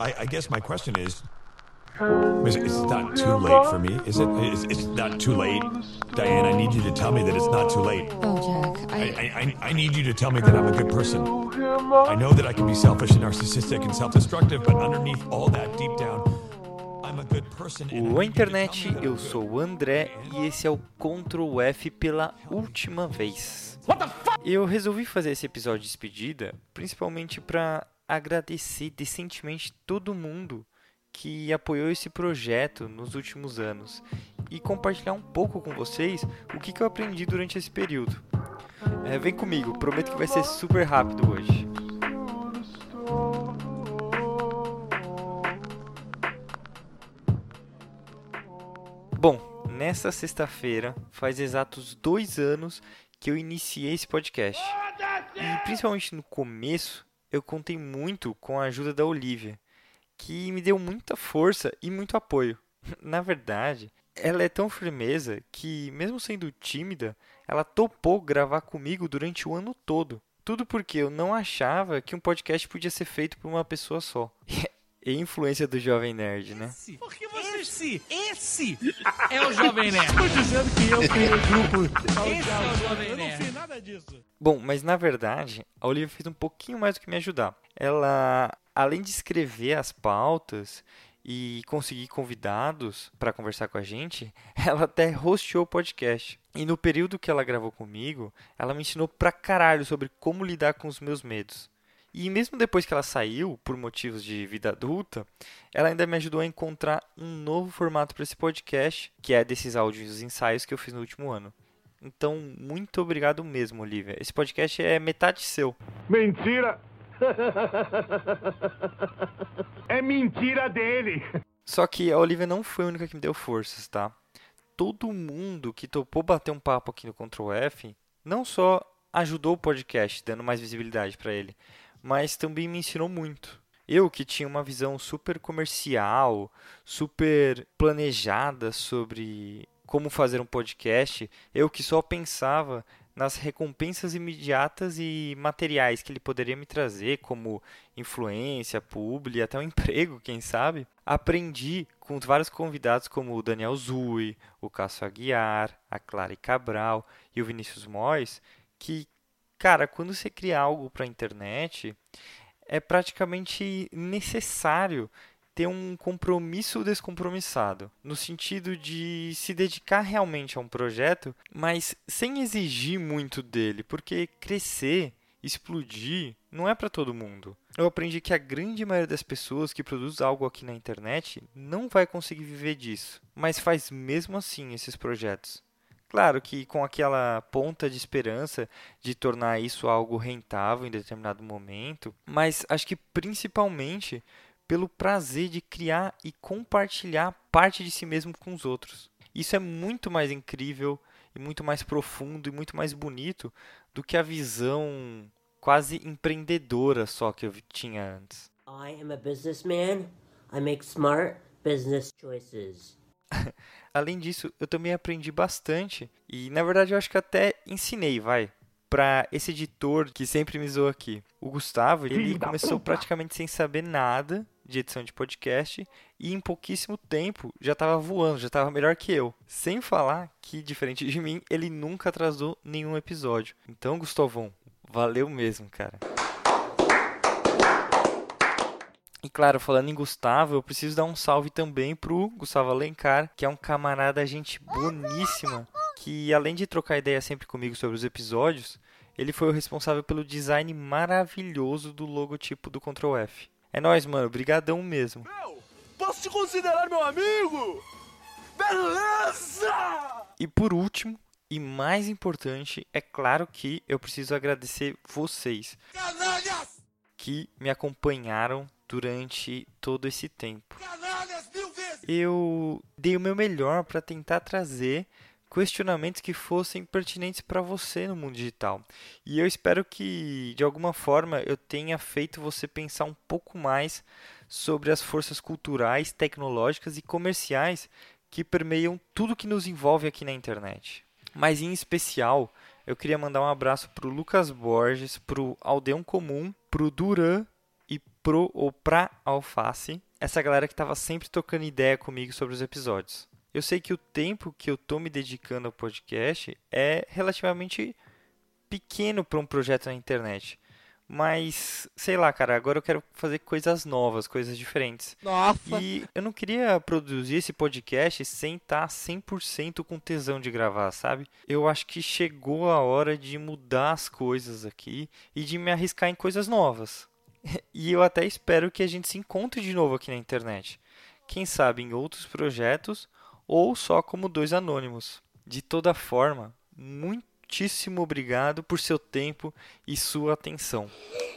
I, I guess my question is, is it's not too late for me, is it? It's, it's not too late, Diane. I need you to tell me that it's not too late. Oh, Jack, I, I, I, I need you to tell me that I'm a good person. I know that I can be selfish and narcissistic and self-destructive, but underneath all that, deep down, I'm a good person. and I O internet, eu sou o André e esse é o Ctrl F pela última vez. Eu resolvi fazer esse episódio de despedida principalmente para agradecer decentemente todo mundo que apoiou esse projeto nos últimos anos e compartilhar um pouco com vocês o que, que eu aprendi durante esse período. É, vem comigo, prometo que vai ser super rápido hoje. Bom, nessa sexta-feira faz exatos dois anos que eu iniciei esse podcast. E principalmente no começo, eu contei muito com a ajuda da Olivia, que me deu muita força e muito apoio. Na verdade, ela é tão firmeza que, mesmo sendo tímida, ela topou gravar comigo durante o ano todo. Tudo porque eu não achava que um podcast podia ser feito por uma pessoa só. E influência do Jovem Nerd, né? Porque você... Esse, esse é o Jovem Nerd. Tô dizendo que eu criei grupo. Esse é o Jovem Eu não Nerd. fiz nada disso. Bom, mas na verdade, a Olivia fez um pouquinho mais do que me ajudar. Ela, além de escrever as pautas e conseguir convidados para conversar com a gente, ela até hosteou o podcast. E no período que ela gravou comigo, ela me ensinou pra caralho sobre como lidar com os meus medos. E mesmo depois que ela saiu, por motivos de vida adulta, ela ainda me ajudou a encontrar um novo formato para esse podcast, que é desses áudios ensaios que eu fiz no último ano. Então, muito obrigado mesmo, Olivia. Esse podcast é metade seu. Mentira! é mentira dele! Só que a Olivia não foi a única que me deu forças, tá? Todo mundo que topou bater um papo aqui no Ctrl F não só ajudou o podcast, dando mais visibilidade para ele, mas também me ensinou muito. Eu que tinha uma visão super comercial, super planejada sobre como fazer um podcast, eu que só pensava nas recompensas imediatas e materiais que ele poderia me trazer, como influência, publi, até um emprego, quem sabe. Aprendi com vários convidados como o Daniel Zui, o Cássio Aguiar, a Clara Cabral e o Vinícius Mois, que, cara, quando você cria algo para a internet, é praticamente necessário ter um compromisso descompromissado, no sentido de se dedicar realmente a um projeto, mas sem exigir muito dele, porque crescer, explodir, não é para todo mundo. Eu aprendi que a grande maioria das pessoas que produz algo aqui na internet não vai conseguir viver disso, mas faz mesmo assim esses projetos. Claro que com aquela ponta de esperança de tornar isso algo rentável em determinado momento, mas acho que principalmente pelo prazer de criar e compartilhar parte de si mesmo com os outros. Isso é muito mais incrível e muito mais profundo e muito mais bonito do que a visão quase empreendedora só que eu tinha antes. I am a businessman. I make smart business choices. Além disso, eu também aprendi bastante e, na verdade, eu acho que até ensinei, vai, para esse editor que sempre me zoou aqui. O Gustavo, ele começou praticamente sem saber nada de edição de podcast e em pouquíssimo tempo já estava voando, já estava melhor que eu. Sem falar que, diferente de mim, ele nunca atrasou nenhum episódio. Então, Gustavão, valeu mesmo, cara. E claro, falando em Gustavo, eu preciso dar um salve também pro Gustavo Alencar, que é um camarada gente boníssima, que além de trocar ideia sempre comigo sobre os episódios, ele foi o responsável pelo design maravilhoso do logotipo do Ctrl F. É nóis, mano, brigadão mesmo. Posso te considerar meu amigo? Beleza! E por último, e mais importante, é claro que eu preciso agradecer vocês Canalhas! que me acompanharam durante todo esse tempo. Eu dei o meu melhor para tentar trazer questionamentos que fossem pertinentes para você no mundo digital. E eu espero que, de alguma forma, eu tenha feito você pensar um pouco mais sobre as forças culturais, tecnológicas e comerciais que permeiam tudo que nos envolve aqui na internet. Mas em especial, eu queria mandar um abraço para o Lucas Borges, para o Aldeão Comum, para o Duran pro ou pra alface, essa galera que estava sempre tocando ideia comigo sobre os episódios. Eu sei que o tempo que eu tô me dedicando ao podcast é relativamente pequeno para um projeto na internet. Mas, sei lá, cara, agora eu quero fazer coisas novas, coisas diferentes. Nossa. E eu não queria produzir esse podcast sem estar 100% com tesão de gravar, sabe? Eu acho que chegou a hora de mudar as coisas aqui e de me arriscar em coisas novas. E eu até espero que a gente se encontre de novo aqui na internet. Quem sabe em outros projetos ou só como dois anônimos. De toda forma, muitíssimo obrigado por seu tempo e sua atenção.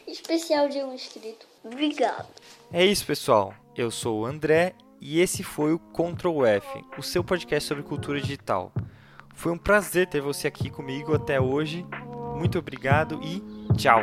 Especial de um inscrito. Obrigado. É isso, pessoal. Eu sou o André e esse foi o Ctrl F, o seu podcast sobre cultura digital. Foi um prazer ter você aqui comigo até hoje. Muito obrigado e tchau.